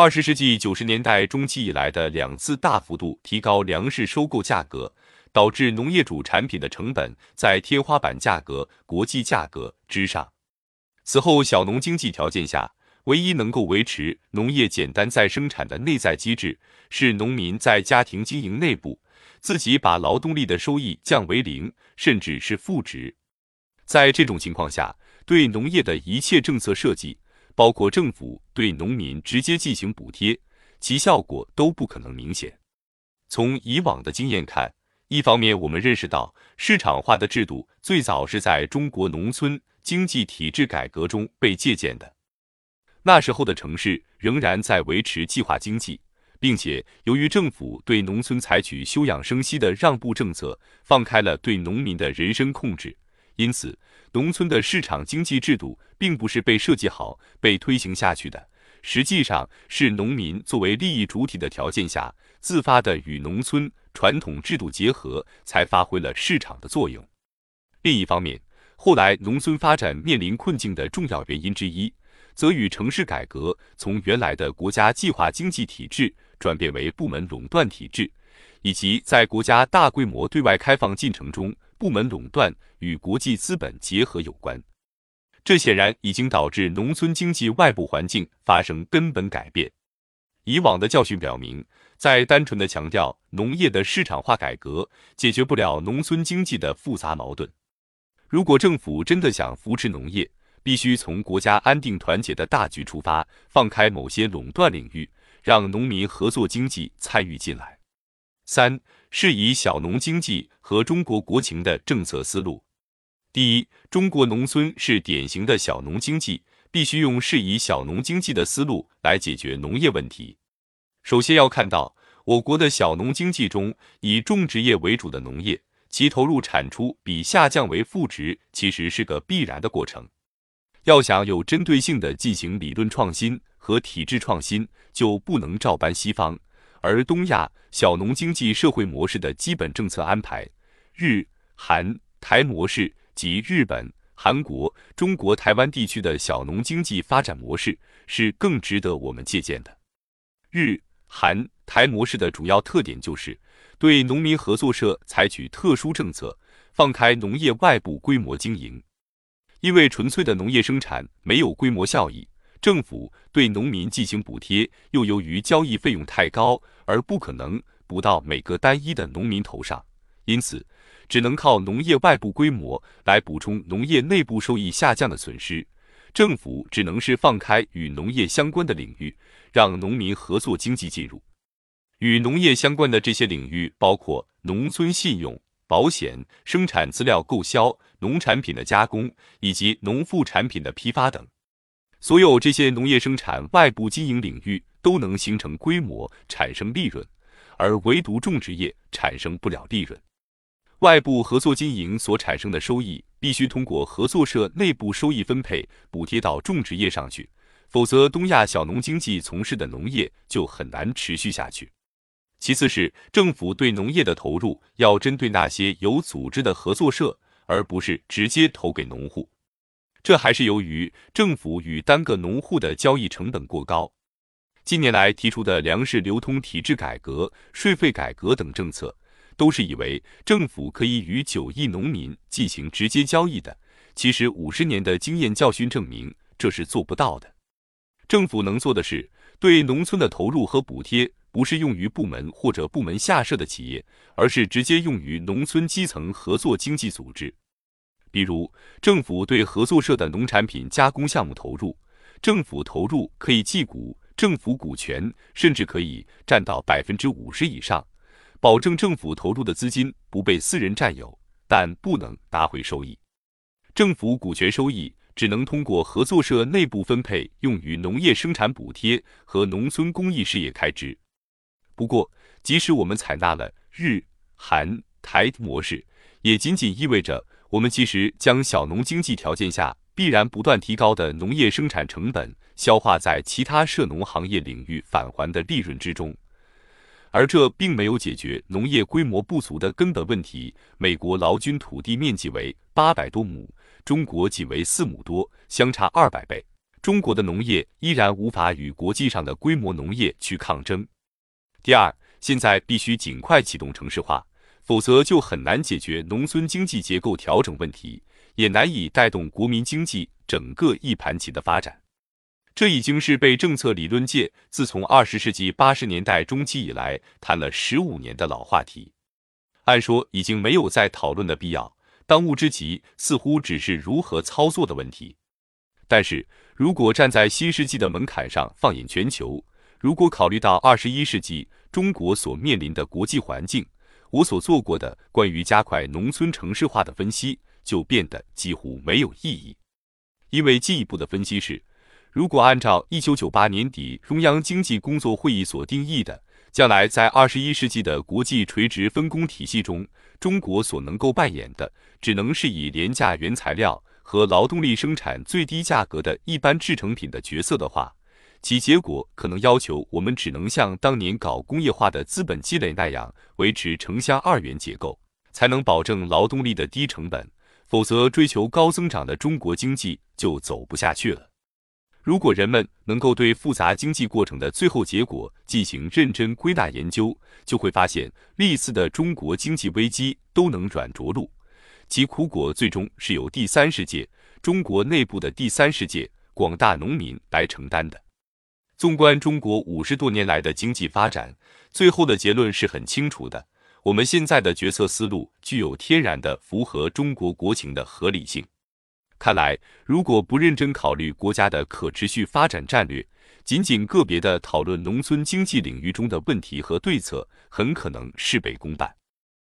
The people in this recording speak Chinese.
二十世纪九十年代中期以来的两次大幅度提高粮食收购价格，导致农业主产品的成本在天花板价格国际价格之上。此后，小农经济条件下，唯一能够维持农业简单再生产的内在机制，是农民在家庭经营内部自己把劳动力的收益降为零，甚至是负值。在这种情况下，对农业的一切政策设计。包括政府对农民直接进行补贴，其效果都不可能明显。从以往的经验看，一方面我们认识到市场化的制度最早是在中国农村经济体制改革中被借鉴的。那时候的城市仍然在维持计划经济，并且由于政府对农村采取休养生息的让步政策，放开了对农民的人身控制。因此，农村的市场经济制度并不是被设计好、被推行下去的，实际上是农民作为利益主体的条件下，自发的与农村传统制度结合，才发挥了市场的作用。另一方面，后来农村发展面临困境的重要原因之一，则与城市改革从原来的国家计划经济体制转变为部门垄断体制，以及在国家大规模对外开放进程中。部门垄断与国际资本结合有关，这显然已经导致农村经济外部环境发生根本改变。以往的教训表明，在单纯的强调农业的市场化改革，解决不了农村经济的复杂矛盾。如果政府真的想扶持农业，必须从国家安定团结的大局出发，放开某些垄断领域，让农民合作经济参与进来。三是以小农经济和中国国情的政策思路。第一，中国农村是典型的小农经济，必须用适宜小农经济的思路来解决农业问题。首先要看到，我国的小农经济中，以种植业为主的农业，其投入产出比下降为负值，其实是个必然的过程。要想有针对性的进行理论创新和体制创新，就不能照搬西方。而东亚小农经济社会模式的基本政策安排，日、韩、台模式及日本、韩国、中国台湾地区的小农经济发展模式是更值得我们借鉴的。日、韩、台模式的主要特点就是对农民合作社采取特殊政策，放开农业外部规模经营，因为纯粹的农业生产没有规模效益。政府对农民进行补贴，又由于交易费用太高，而不可能补到每个单一的农民头上，因此只能靠农业外部规模来补充农业内部收益下降的损失。政府只能是放开与农业相关的领域，让农民合作经济进入。与农业相关的这些领域包括农村信用、保险、生产资料购销、农产品的加工以及农副产品的批发等。所有这些农业生产外部经营领域都能形成规模，产生利润，而唯独种植业产生不了利润。外部合作经营所产生的收益，必须通过合作社内部收益分配补贴到种植业上去，否则东亚小农经济从事的农业就很难持续下去。其次是政府对农业的投入要针对那些有组织的合作社，而不是直接投给农户。这还是由于政府与单个农户的交易成本过高。近年来提出的粮食流通体制改革、税费改革等政策，都是以为政府可以与九亿农民进行直接交易的。其实五十年的经验教训证明，这是做不到的。政府能做的是，对农村的投入和补贴，不是用于部门或者部门下设的企业，而是直接用于农村基层合作经济组织。比如，政府对合作社的农产品加工项目投入，政府投入可以计股，政府股权甚至可以占到百分之五十以上，保证政府投入的资金不被私人占有，但不能拿回收益。政府股权收益只能通过合作社内部分配，用于农业生产补贴和农村公益事业开支。不过，即使我们采纳了日、韩、台模式，也仅仅意味着。我们其实将小农经济条件下必然不断提高的农业生产成本消化在其他涉农行业领域返还的利润之中，而这并没有解决农业规模不足的根本问题。美国劳均土地面积为八百多亩，中国仅为四亩多，相差二百倍。中国的农业依然无法与国际上的规模农业去抗争。第二，现在必须尽快启动城市化，否则就很难解决农村经济结构调整问题，也难以带动国民经济整个一盘棋的发展。这已经是被政策理论界自从二十世纪八十年代中期以来谈了十五年的老话题。按说已经没有再讨论的必要，当务之急似乎只是如何操作的问题。但是如果站在新世纪的门槛上放眼全球，如果考虑到二十一世纪中国所面临的国际环境，我所做过的关于加快农村城市化的分析就变得几乎没有意义。因为进一步的分析是，如果按照一九九八年底中央经济工作会议所定义的，将来在二十一世纪的国际垂直分工体系中，中国所能够扮演的，只能是以廉价原材料。和劳动力生产最低价格的一般制成品的角色的话，其结果可能要求我们只能像当年搞工业化的资本积累那样，维持城乡二元结构，才能保证劳动力的低成本。否则，追求高增长的中国经济就走不下去了。如果人们能够对复杂经济过程的最后结果进行认真归纳研究，就会发现历次的中国经济危机都能软着陆。其苦果最终是由第三世界、中国内部的第三世界、广大农民来承担的。纵观中国五十多年来的经济发展，最后的结论是很清楚的：我们现在的决策思路具有天然的符合中国国情的合理性。看来，如果不认真考虑国家的可持续发展战略，仅仅个别的讨论农村经济领域中的问题和对策，很可能事倍功半。